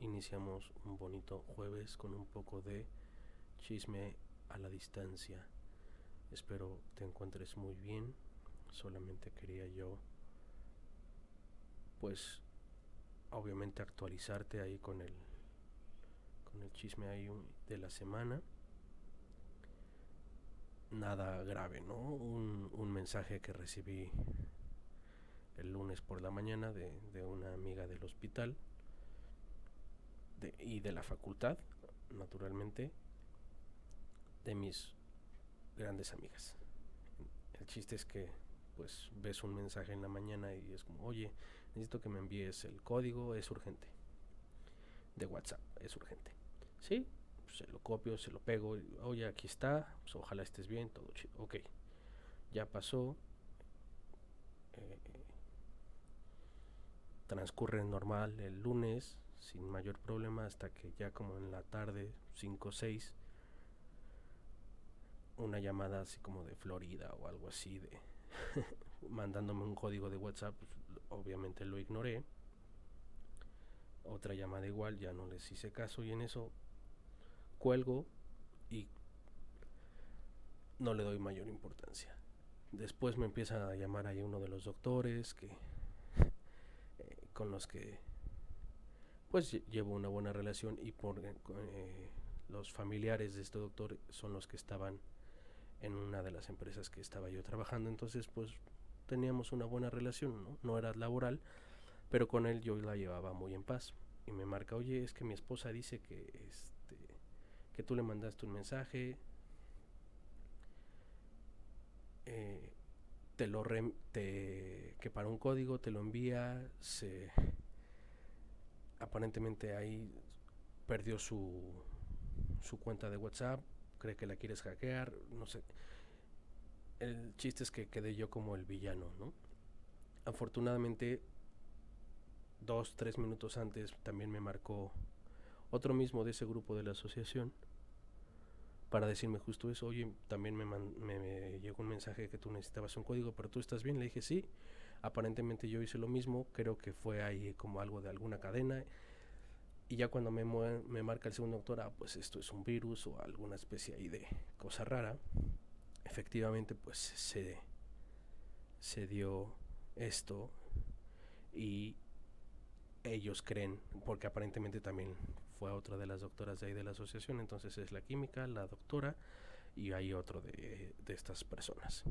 iniciamos un bonito jueves con un poco de chisme a la distancia. Espero te encuentres muy bien. Solamente quería yo, pues, obviamente actualizarte ahí con el, con el chisme ahí de la semana. Nada grave, ¿no? Un, mensaje que recibí el lunes por la mañana de una amiga del hospital y de la facultad, naturalmente, de mis grandes amigas. El chiste es que pues ves un mensaje en la mañana y es como, oye, necesito que me envíes el código, es urgente. De WhatsApp, es urgente. Sí, se lo copio, se lo pego, oye, aquí está, pues, ojalá estés bien, todo chido. Ok, ya pasó. Eh, transcurre normal el lunes, sin mayor problema, hasta que ya como en la tarde, 5 o 6, una llamada así como de Florida o algo así de mandándome un código de WhatsApp, pues, obviamente lo ignoré. Otra llamada igual, ya no les hice caso y en eso cuelgo y no le doy mayor importancia. Después me empieza a llamar ahí uno de los doctores que eh, con los que pues llevo una buena relación y por eh, los familiares de este doctor son los que estaban en una de las empresas que estaba yo trabajando, entonces pues teníamos una buena relación, ¿no? No era laboral, pero con él yo la llevaba muy en paz. Y me marca, oye, es que mi esposa dice que, este, que tú le mandaste un mensaje, eh, te lo que para un código te lo envía, se aparentemente ahí perdió su, su cuenta de WhatsApp, cree que la quieres hackear, no sé. El chiste es que quedé yo como el villano, ¿no? Afortunadamente, dos, tres minutos antes también me marcó otro mismo de ese grupo de la asociación para decirme justo eso, oye, también me, me, llegó un mensaje que tú necesitabas un código, pero tú estás bien, le dije sí, aparentemente yo hice lo mismo, creo que fue ahí como algo de alguna cadena y ya cuando me, me marca el segundo doctor, ah, pues esto es un virus o alguna especie ahí de cosa rara, efectivamente pues se, se dio esto y ellos creen, porque aparentemente también fue otra de las doctoras de ahí de la asociación, entonces es la química, la doctora y hay otro de, de estas personas.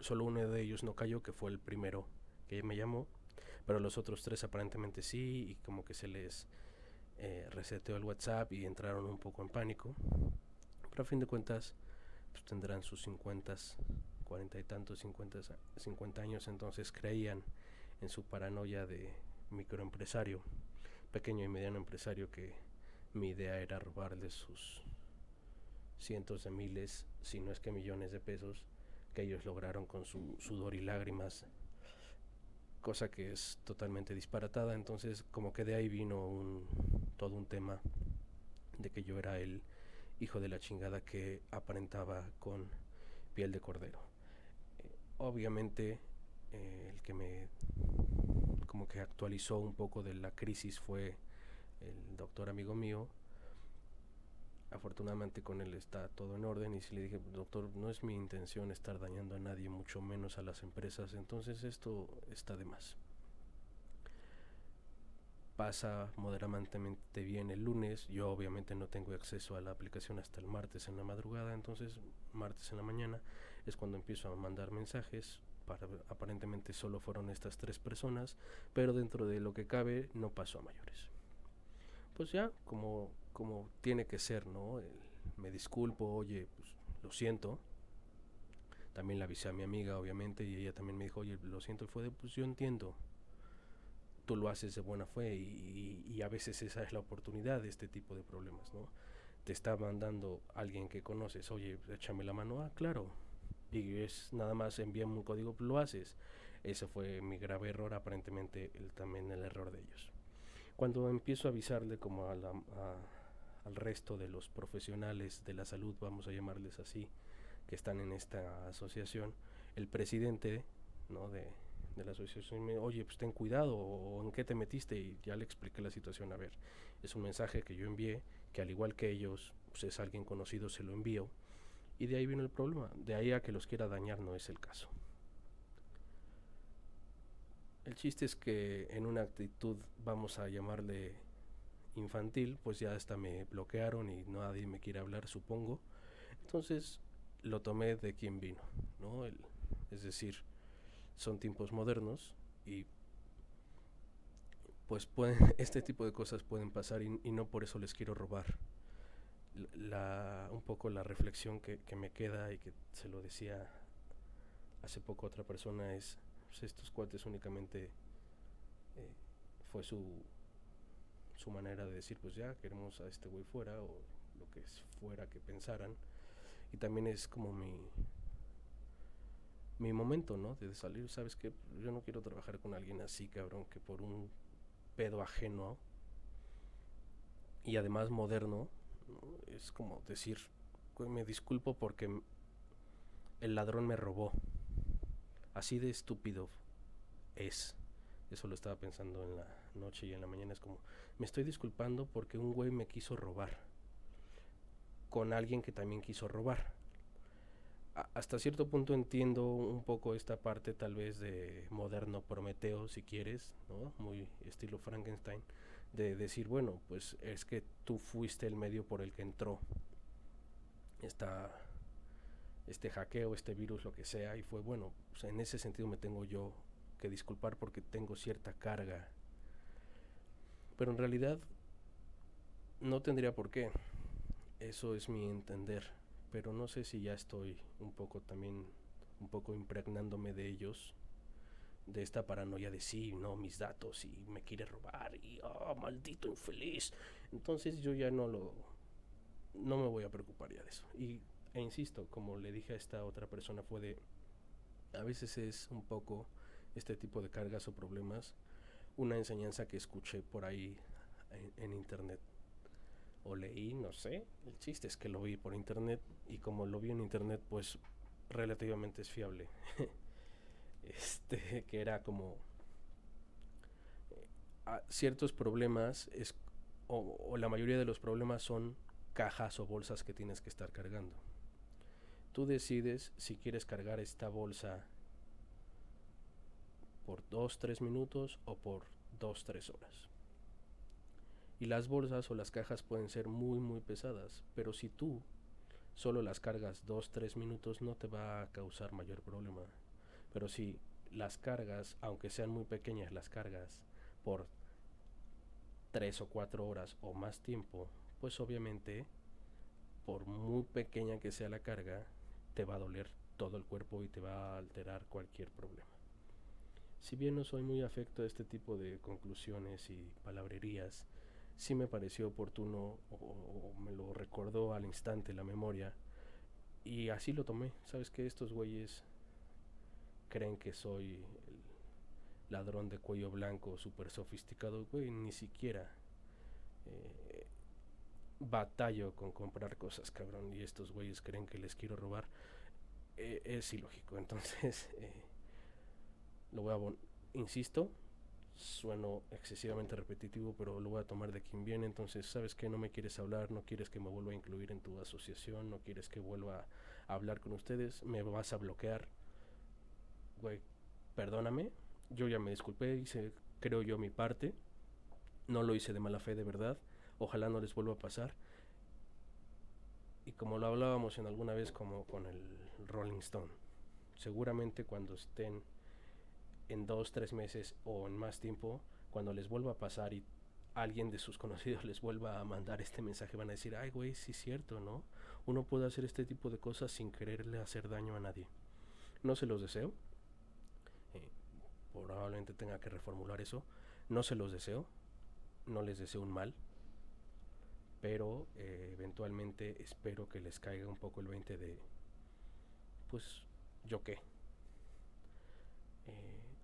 Solo uno de ellos no cayó, que fue el primero que me llamó, pero los otros tres aparentemente sí y como que se les eh, reseteó el WhatsApp y entraron un poco en pánico. Pero a fin de cuentas, pues tendrán sus 50, 40 y tantos, 50, 50 años, entonces creían en su paranoia de microempresario, pequeño y mediano empresario, que mi idea era robarle sus cientos de miles, si no es que millones de pesos, que ellos lograron con su sudor y lágrimas cosa que es totalmente disparatada. Entonces, como que de ahí vino un, todo un tema de que yo era el hijo de la chingada que aparentaba con piel de cordero. Eh, obviamente, eh, el que me como que actualizó un poco de la crisis fue el doctor amigo mío, afortunadamente con él está todo en orden y si le dije, doctor, no es mi intención estar dañando a nadie, mucho menos a las empresas, entonces esto está de más. Pasa moderadamente bien el lunes, yo obviamente no tengo acceso a la aplicación hasta el martes en la madrugada, entonces martes en la mañana es cuando empiezo a mandar mensajes, para, aparentemente solo fueron estas tres personas, pero dentro de lo que cabe no pasó a mayores. Pues ya, como como tiene que ser, ¿no? me disculpo, oye, pues lo siento. También la avisé a mi amiga, obviamente, y ella también me dijo, oye, lo siento, y fue de, pues yo entiendo. Tú lo haces de buena fe y, y, a veces esa es la oportunidad de este tipo de problemas, ¿no? Te está mandando alguien que conoces, oye, échame la mano, ah, claro. Y es nada más envíame un código, lo haces. Ese fue mi grave error, aparentemente el, también el error de ellos. Cuando empiezo a avisarle como a la, a, al resto de los profesionales de la salud, vamos a llamarles así, que están en esta asociación, el presidente ¿no? de, de la asociación me oye, pues ten cuidado, o en qué te metiste, y ya le expliqué la situación. A ver, es un mensaje que yo envié, que al igual que ellos, pues es alguien conocido, se lo envío, y de ahí vino el problema. De ahí a que los quiera dañar no es el caso. El chiste es que en una actitud, vamos a llamarle infantil, pues ya hasta me bloquearon y nadie me quiere hablar, supongo. Entonces lo tomé de quien vino, ¿no? El, es decir, son tiempos modernos y pues pueden, este tipo de cosas pueden pasar y, no por eso les quiero robar. La, un poco la reflexión que, que me queda y que se lo decía hace poco otra persona es pues, estos cuates únicamente eh, fue su, su manera de decir, pues ya queremos a este güey fuera o lo que fuera que pensaran. Y también es como mi, mi momento, ¿no? De salir, sabes que yo no quiero trabajar con alguien así, cabrón, que por un pedo ajeno y además moderno, es como decir, me disculpo porque el ladrón me robó. Así de estúpido es. Eso lo estaba pensando en la noche y en la mañana. Es como, me estoy disculpando porque un güey me quiso robar. Con alguien que también quiso robar. hasta cierto punto entiendo un poco esta parte tal vez de moderno Prometeo, si quieres, ¿no? Muy estilo Frankenstein. De decir, bueno, pues es que tú fuiste el medio por el que entró esta este hackeo, este virus, lo que sea, y fue bueno, pues en ese sentido me tengo yo que disculpar porque tengo cierta carga. Pero en realidad no tendría por qué. Eso es mi entender. Pero no sé si ya estoy un poco también, un poco impregnándome de ellos, de esta paranoia de sí, no, mis datos y me quiere robar y, oh, maldito infeliz. Entonces yo ya no lo, no me voy a preocupar ya de eso. Y e insisto, como le dije a esta otra persona, fue de, a veces es un poco este tipo de cargas o problemas, una enseñanza que escuché por ahí en, internet o leí, no sé, el chiste es que lo vi por internet y como lo vi en internet, pues relativamente es fiable. este, que era como eh, ciertos problemas es, o la mayoría de los problemas son cajas o bolsas que tienes que estar cargando. Tú decides si quieres cargar esta bolsa por 2-3 minutos o por 2-3 horas. Y las bolsas o las cajas pueden ser muy muy pesadas, pero si tú solo las cargas 2-3 minutos no te va a causar mayor problema. Pero si las cargas, aunque sean muy pequeñas las cargas, por 3 o 4 horas o más tiempo, pues obviamente, por muy pequeña que sea la carga, te va a doler todo el cuerpo y te va a alterar cualquier problema. Si bien no soy muy afecto a este tipo de conclusiones y palabrerías, sí me pareció oportuno o, me lo recordó al instante la memoria y así lo tomé. Sabes que estos güeyes creen que soy el ladrón de cuello blanco súper sofisticado, güey, ni siquiera eh, batallo con comprar cosas, cabrón, y estos güeyes creen que les quiero robar, eh, es ilógico. Entonces, eh, lo voy a, insisto, sueno excesivamente repetitivo, pero lo voy a tomar de quien viene. Entonces, ¿sabes que No me quieres hablar, no quieres que me vuelva a incluir en tu asociación, no quieres que vuelva a hablar con ustedes, me vas a bloquear. Güey, perdóname, yo ya me disculpé, hice, creo yo, mi parte. No lo hice de mala fe, de verdad ojalá no les vuelva a pasar. Y como lo hablábamos en alguna vez como con el Rolling Stone, seguramente cuando estén en dos, tres meses o en más tiempo, cuando les vuelva a pasar y alguien de sus conocidos les vuelva a mandar este mensaje, van a decir, ay güey, sí es cierto, ¿no? Uno puede hacer este tipo de cosas sin quererle hacer daño a nadie. No se los deseo. Eh, probablemente tenga que reformular eso. No se los deseo. No les deseo un mal pero eh, eventualmente espero que les caiga un poco el 20 de, pues, yo qué.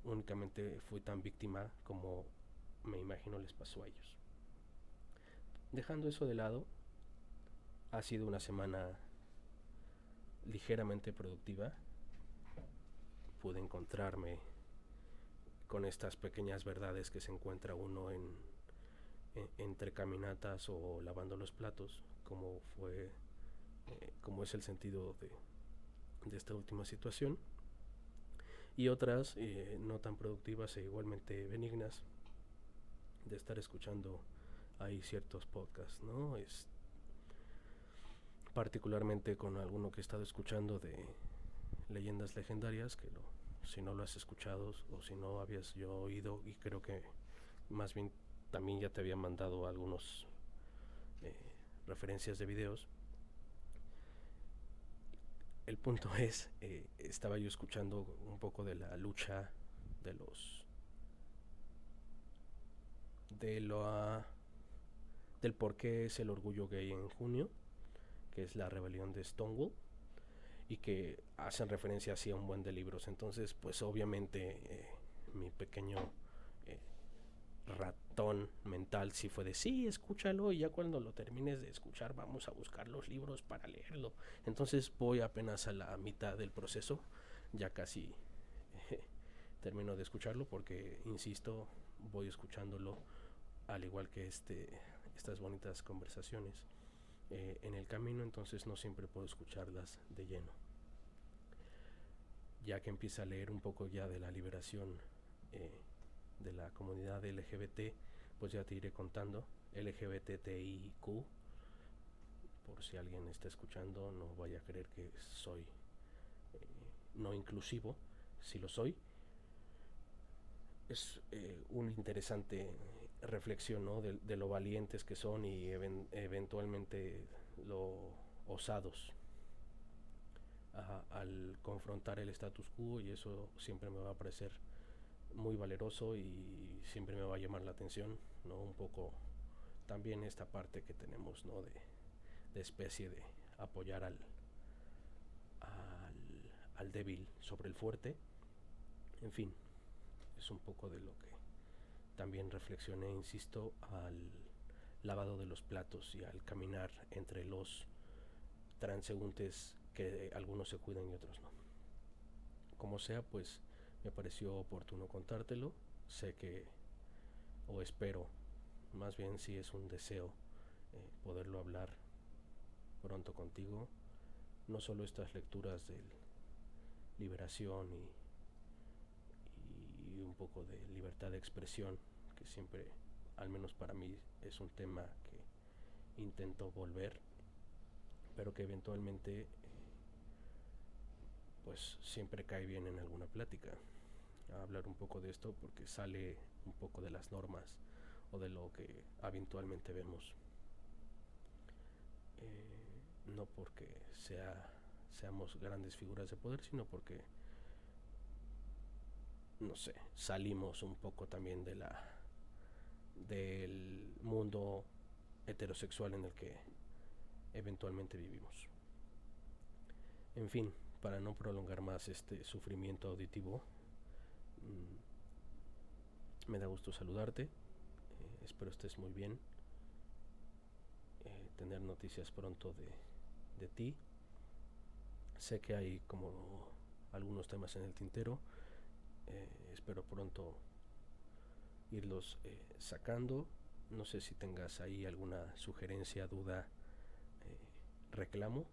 Únicamente fui tan víctima como me imagino les pasó a ellos. Dejando eso de lado, ha sido una semana ligeramente productiva. Pude encontrarme con estas pequeñas verdades que se encuentra uno en, entre caminatas o lavando los platos, como fue, eh, como es el sentido de, esta última situación, y otras eh, no tan productivas e igualmente benignas de estar escuchando ahí ciertos podcasts, ¿no? Es particularmente con alguno que he estado escuchando de leyendas legendarias, que lo, si no lo has escuchado o si no habías yo oído, y creo que más bien también ya te había mandado algunos eh, referencias de videos. El punto es, eh, estaba yo escuchando un poco de la lucha de los de lo del por qué es el orgullo gay en junio, que es la rebelión de Stonewall y que hacen referencia así a un buen de libros. Entonces, pues obviamente eh, mi pequeño ratón mental sí fue de sí, escúchalo y ya cuando lo termines de escuchar vamos a buscar los libros para leerlo. Entonces voy apenas a la mitad del proceso, ya casi eh, termino de escucharlo porque, insisto, voy escuchándolo al igual que este, estas bonitas conversaciones. en el camino, entonces no siempre puedo escucharlas de lleno ya que empieza a leer un poco ya de la liberación eh, de la comunidad LGBT, pues ya te iré contando. LGBTIQ, por si alguien está escuchando, no vaya a creer que soy eh, no inclusivo, si lo soy. Es eh, una interesante reflexión ¿no? de, lo valientes que son y eventualmente lo osados al confrontar el status quo y eso siempre me va a parecer muy valeroso y siempre me va a llamar la atención, ¿no? Un poco también esta parte que tenemos, ¿no? De, especie de apoyar al, al, débil sobre el fuerte. En fin, es un poco de lo que también reflexioné, insisto, al lavado de los platos y al caminar entre los transeúntes que algunos se cuidan y otros no. Como sea, pues me pareció oportuno contártelo. Sé que, o espero, más bien si es un deseo eh, poderlo hablar pronto contigo. No solo estas lecturas de liberación y, y un poco de libertad de expresión, que siempre, al menos para mí, es un tema que intento volver, pero que eventualmente pues siempre cae bien en alguna plática hablar un poco de esto porque sale un poco de las normas o de lo que habitualmente vemos. Eh, no porque sea, seamos grandes figuras de poder, sino porque, no sé, salimos un poco también de la del mundo heterosexual en el que eventualmente vivimos. En fin, para no prolongar más este sufrimiento auditivo, me da gusto saludarte. Eh, espero estés muy bien. Eh, tener noticias pronto de, de, ti. Sé que hay como algunos temas en el tintero. Eh, espero pronto irlos sacando. No sé si tengas ahí alguna sugerencia, duda, reclamo.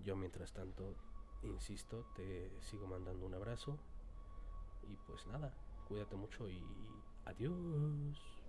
Yo mientras tanto insisto, te sigo mandando un abrazo. Y pues nada, cuídate mucho y adiós.